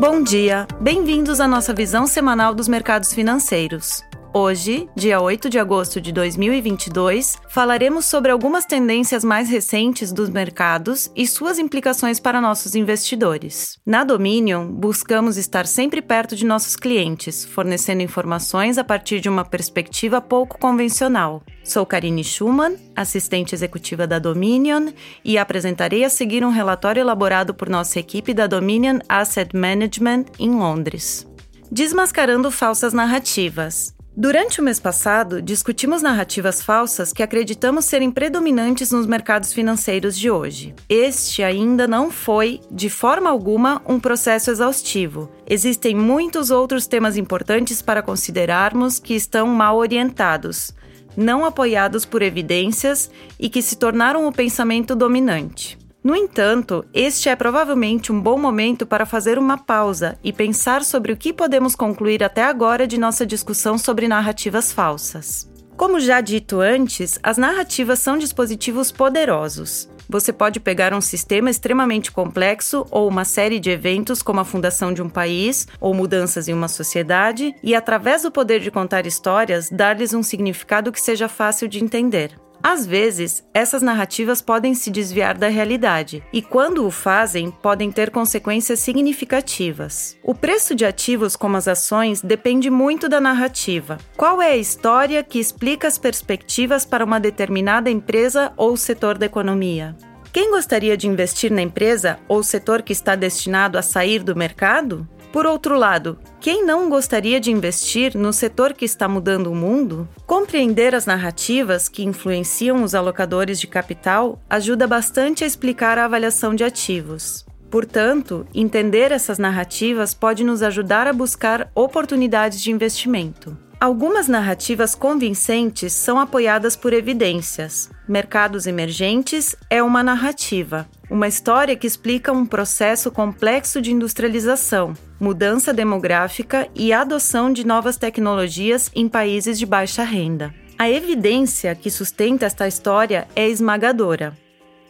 Bom dia, bem-vindos à nossa visão semanal dos mercados financeiros. Hoje, dia 8 de agosto de 2022, falaremos sobre algumas tendências mais recentes dos mercados e suas implicações para nossos investidores. Na Dominion, buscamos estar sempre perto de nossos clientes, fornecendo informações a partir de uma perspectiva pouco convencional. Sou Karine Schumann, assistente executiva da Dominion, e apresentarei a seguir um relatório elaborado por nossa equipe da Dominion Asset Management em Londres. Desmascarando falsas narrativas. Durante o mês passado, discutimos narrativas falsas que acreditamos serem predominantes nos mercados financeiros de hoje. Este ainda não foi, de forma alguma, um processo exaustivo. Existem muitos outros temas importantes para considerarmos que estão mal orientados, não apoiados por evidências e que se tornaram o pensamento dominante. No entanto, este é provavelmente um bom momento para fazer uma pausa e pensar sobre o que podemos concluir até agora de nossa discussão sobre narrativas falsas. Como já dito antes, as narrativas são dispositivos poderosos. Você pode pegar um sistema extremamente complexo ou uma série de eventos, como a fundação de um país ou mudanças em uma sociedade, e através do poder de contar histórias, dar-lhes um significado que seja fácil de entender. Às vezes, essas narrativas podem se desviar da realidade e, quando o fazem, podem ter consequências significativas. O preço de ativos, como as ações, depende muito da narrativa. Qual é a história que explica as perspectivas para uma determinada empresa ou setor da economia? Quem gostaria de investir na empresa ou setor que está destinado a sair do mercado? Por outro lado, quem não gostaria de investir no setor que está mudando o mundo? Compreender as narrativas que influenciam os alocadores de capital ajuda bastante a explicar a avaliação de ativos. Portanto, entender essas narrativas pode nos ajudar a buscar oportunidades de investimento. Algumas narrativas convincentes são apoiadas por evidências. Mercados emergentes é uma narrativa, uma história que explica um processo complexo de industrialização, mudança demográfica e adoção de novas tecnologias em países de baixa renda. A evidência que sustenta esta história é esmagadora.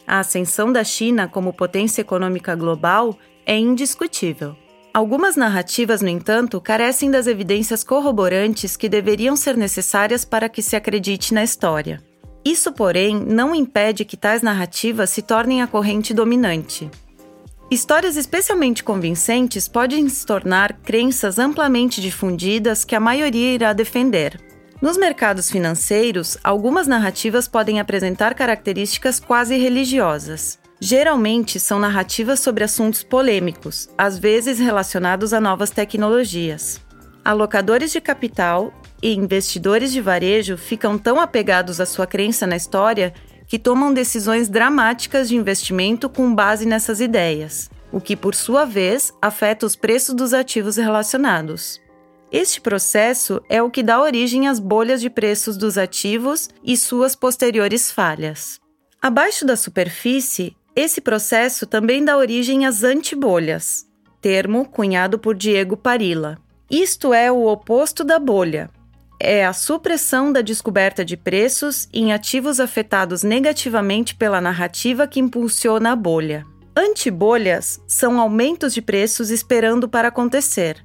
A ascensão da China como potência econômica global é indiscutível. Algumas narrativas, no entanto, carecem das evidências corroborantes que deveriam ser necessárias para que se acredite na história. Isso, porém, não impede que tais narrativas se tornem a corrente dominante. Histórias especialmente convincentes podem se tornar crenças amplamente difundidas que a maioria irá defender. Nos mercados financeiros, algumas narrativas podem apresentar características quase religiosas. Geralmente são narrativas sobre assuntos polêmicos, às vezes relacionados a novas tecnologias. Alocadores de capital e investidores de varejo ficam tão apegados à sua crença na história que tomam decisões dramáticas de investimento com base nessas ideias, o que, por sua vez, afeta os preços dos ativos relacionados. Este processo é o que dá origem às bolhas de preços dos ativos e suas posteriores falhas. Abaixo da superfície, esse processo também dá origem às antibolhas, termo cunhado por Diego Parilla. Isto é o oposto da bolha, é a supressão da descoberta de preços em ativos afetados negativamente pela narrativa que impulsiona a bolha. Antibolhas são aumentos de preços esperando para acontecer.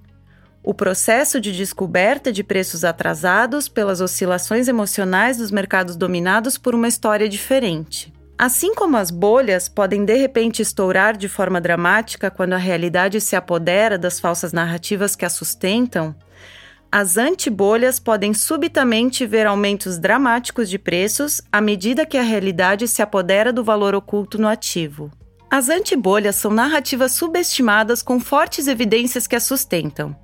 O processo de descoberta de preços atrasados pelas oscilações emocionais dos mercados dominados por uma história diferente. Assim como as bolhas podem de repente estourar de forma dramática quando a realidade se apodera das falsas narrativas que a sustentam, as antibolhas podem subitamente ver aumentos dramáticos de preços à medida que a realidade se apodera do valor oculto no ativo. As antibolhas são narrativas subestimadas com fortes evidências que as sustentam.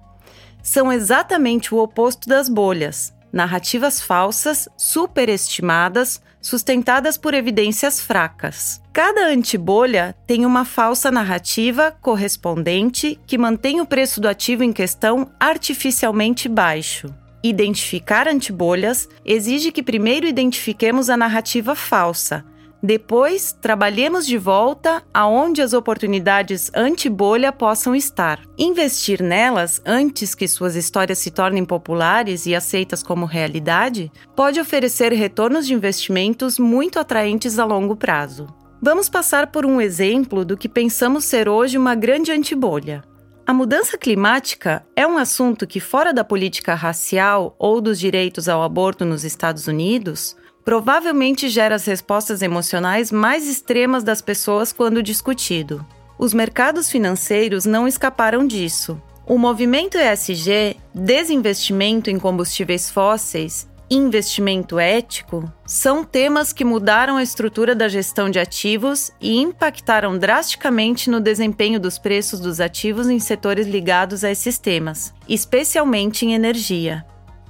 São exatamente o oposto das bolhas, narrativas falsas, superestimadas, sustentadas por evidências fracas. Cada antibolha tem uma falsa narrativa correspondente que mantém o preço do ativo em questão artificialmente baixo. Identificar antibolhas exige que primeiro identifiquemos a narrativa falsa, depois, trabalhemos de volta aonde as oportunidades anti-bolha possam estar. Investir nelas antes que suas histórias se tornem populares e aceitas como realidade pode oferecer retornos de investimentos muito atraentes a longo prazo. Vamos passar por um exemplo do que pensamos ser hoje uma grande antibolha. A mudança climática é um assunto que, fora da política racial ou dos direitos ao aborto nos Estados Unidos, provavelmente gera as respostas emocionais mais extremas das pessoas quando discutido. Os mercados financeiros não escaparam disso. O movimento ESG, desinvestimento em combustíveis fósseis investimento ético são temas que mudaram a estrutura da gestão de ativos e impactaram drasticamente no desempenho dos preços dos ativos em setores ligados a esses temas, especialmente em energia.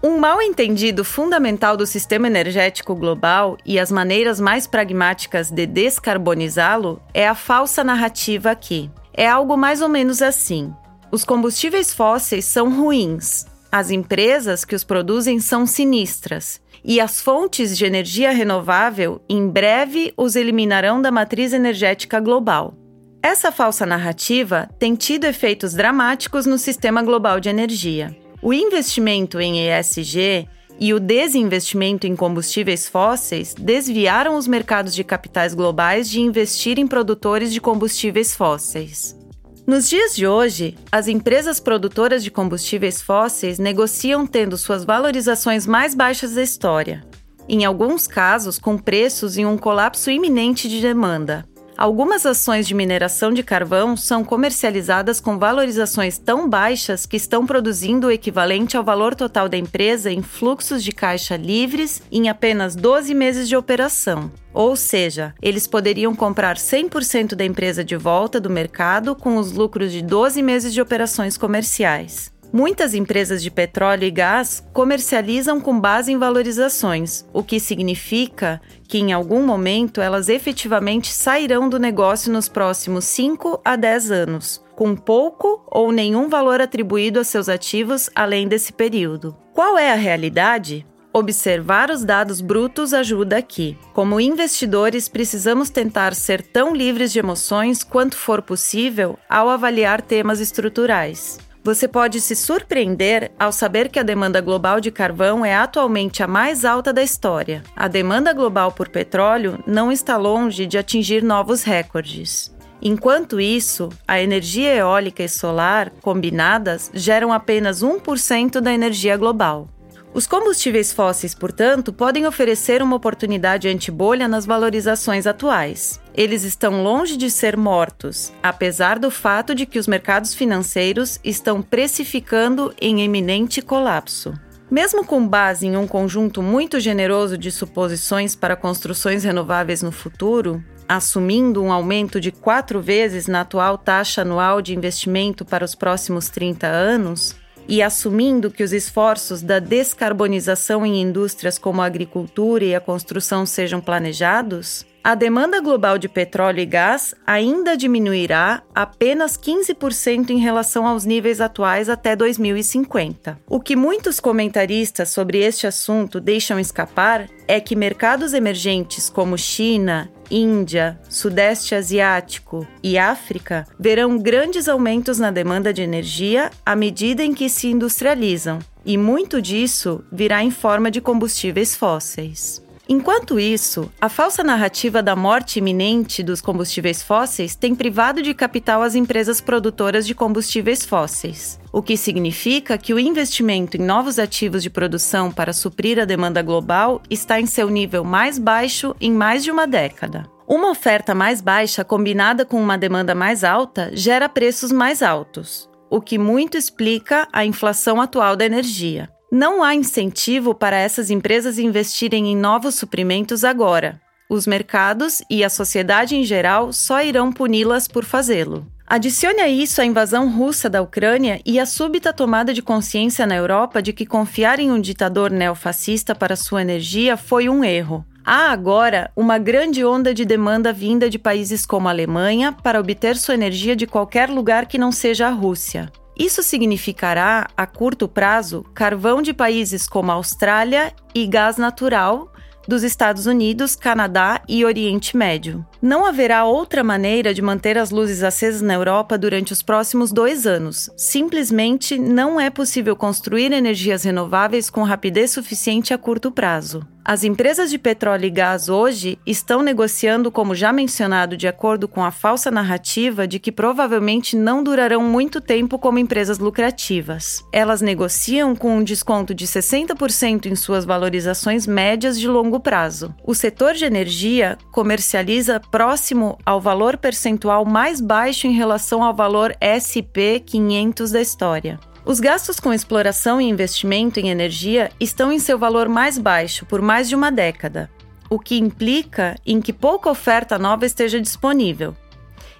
Um mal entendido fundamental do sistema energético global e as maneiras mais pragmáticas de descarbonizá-lo é a falsa narrativa aqui. É algo mais ou menos assim: os combustíveis fósseis são ruins, as empresas que os produzem são sinistras e as fontes de energia renovável em breve os eliminarão da matriz energética global. Essa falsa narrativa tem tido efeitos dramáticos no sistema global de energia. O investimento em ESG e o desinvestimento em combustíveis fósseis desviaram os mercados de capitais globais de investir em produtores de combustíveis fósseis. Nos dias de hoje, as empresas produtoras de combustíveis fósseis negociam tendo suas valorizações mais baixas da história, em alguns casos com preços em um colapso iminente de demanda. Algumas ações de mineração de carvão são comercializadas com valorizações tão baixas que estão produzindo o equivalente ao valor total da empresa em fluxos de caixa livres em apenas 12 meses de operação. Ou seja, eles poderiam comprar 100% da empresa de volta do mercado com os lucros de 12 meses de operações comerciais. Muitas empresas de petróleo e gás comercializam com base em valorizações, o que significa que em algum momento elas efetivamente sairão do negócio nos próximos 5 a 10 anos, com pouco ou nenhum valor atribuído a seus ativos além desse período. Qual é a realidade? Observar os dados brutos ajuda aqui. Como investidores, precisamos tentar ser tão livres de emoções quanto for possível ao avaliar temas estruturais. Você pode se surpreender ao saber que a demanda global de carvão é atualmente a mais alta da história. A demanda global por petróleo não está longe de atingir novos recordes. Enquanto isso, a energia eólica e solar combinadas geram apenas 1% da energia global. Os combustíveis fósseis, portanto, podem oferecer uma oportunidade anti-bolha nas valorizações atuais. Eles estão longe de ser mortos, apesar do fato de que os mercados financeiros estão precificando em eminente colapso. Mesmo com base em um conjunto muito generoso de suposições para construções renováveis no futuro, assumindo um aumento de quatro vezes na atual taxa anual de investimento para os próximos 30 anos, e assumindo que os esforços da descarbonização em indústrias como a agricultura e a construção sejam planejados, a demanda global de petróleo e gás ainda diminuirá apenas 15% em relação aos níveis atuais até 2050. O que muitos comentaristas sobre este assunto deixam escapar é que mercados emergentes como China, Índia, Sudeste Asiático e África verão grandes aumentos na demanda de energia à medida em que se industrializam, e muito disso virá em forma de combustíveis fósseis. Enquanto isso, a falsa narrativa da morte iminente dos combustíveis fósseis tem privado de capital as empresas produtoras de combustíveis fósseis, o que significa que o investimento em novos ativos de produção para suprir a demanda global está em seu nível mais baixo em mais de uma década. Uma oferta mais baixa combinada com uma demanda mais alta gera preços mais altos, o que muito explica a inflação atual da energia. Não há incentivo para essas empresas investirem em novos suprimentos agora. Os mercados e a sociedade em geral só irão puni-las por fazê-lo. Adicione a isso a invasão russa da Ucrânia e a súbita tomada de consciência na Europa de que confiar em um ditador neofascista para sua energia foi um erro. Há agora uma grande onda de demanda vinda de países como a Alemanha para obter sua energia de qualquer lugar que não seja a Rússia. Isso significará, a curto prazo, carvão de países como Austrália e gás natural dos Estados Unidos, Canadá e Oriente Médio. Não haverá outra maneira de manter as luzes acesas na Europa durante os próximos dois anos. Simplesmente não é possível construir energias renováveis com rapidez suficiente a curto prazo. As empresas de petróleo e gás hoje estão negociando, como já mencionado, de acordo com a falsa narrativa de que provavelmente não durarão muito tempo como empresas lucrativas. Elas negociam com um desconto de 60% em suas valorizações médias de longo prazo. O setor de energia comercializa próximo ao valor percentual mais baixo em relação ao valor SP 500 da história. Os gastos com exploração e investimento em energia estão em seu valor mais baixo por mais de uma década, o que implica em que pouca oferta nova esteja disponível,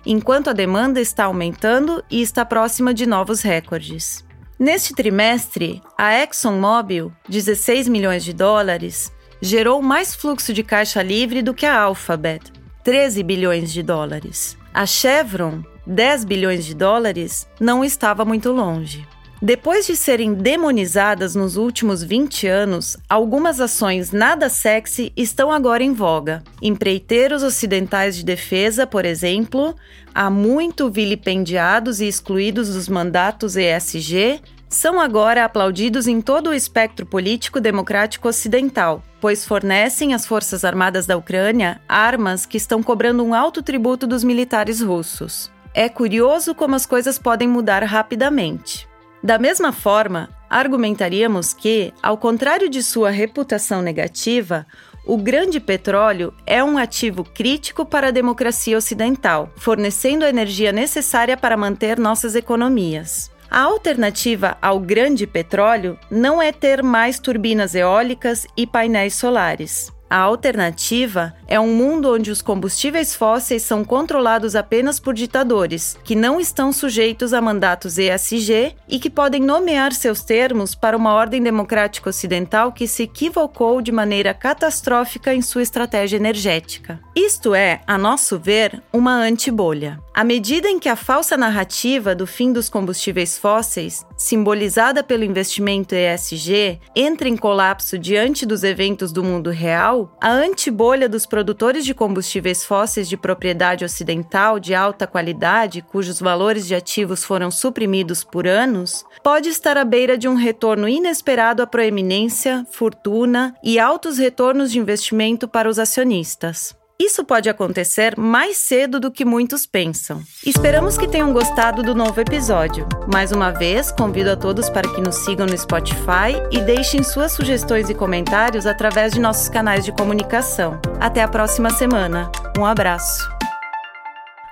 enquanto a demanda está aumentando e está próxima de novos recordes. Neste trimestre, a ExxonMobil, 16 milhões de dólares, gerou mais fluxo de caixa livre do que a Alphabet, 13 bilhões de dólares. A Chevron, 10 bilhões de dólares, não estava muito longe. Depois de serem demonizadas nos últimos 20 anos, algumas ações nada sexy estão agora em voga. Empreiteiros ocidentais de defesa, por exemplo, há muito vilipendiados e excluídos dos mandatos ESG, são agora aplaudidos em todo o espectro político democrático ocidental, pois fornecem às Forças Armadas da Ucrânia armas que estão cobrando um alto tributo dos militares russos. É curioso como as coisas podem mudar rapidamente. Da mesma forma, argumentaríamos que, ao contrário de sua reputação negativa, o grande petróleo é um ativo crítico para a democracia ocidental, fornecendo a energia necessária para manter nossas economias. A alternativa ao grande petróleo não é ter mais turbinas eólicas e painéis solares. A alternativa é um mundo onde os combustíveis fósseis são controlados apenas por ditadores, que não estão sujeitos a mandatos ESG e que podem nomear seus termos para uma ordem democrática ocidental que se equivocou de maneira catastrófica em sua estratégia energética. Isto é, a nosso ver, uma antibolha. À medida em que a falsa narrativa do fim dos combustíveis fósseis, simbolizada pelo investimento ESG, entra em colapso diante dos eventos do mundo real, a antibolha dos produtores de combustíveis fósseis de propriedade ocidental de alta qualidade, cujos valores de ativos foram suprimidos por anos, pode estar à beira de um retorno inesperado à proeminência, fortuna e altos retornos de investimento para os acionistas. Isso pode acontecer mais cedo do que muitos pensam. Esperamos que tenham gostado do novo episódio. Mais uma vez, convido a todos para que nos sigam no Spotify e deixem suas sugestões e comentários através de nossos canais de comunicação. Até a próxima semana. Um abraço.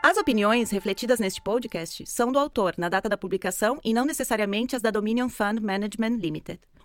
As opiniões refletidas neste podcast são do autor na data da publicação e não necessariamente as da Dominion Fund Management Limited.